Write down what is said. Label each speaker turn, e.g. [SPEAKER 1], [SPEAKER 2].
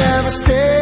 [SPEAKER 1] never stay.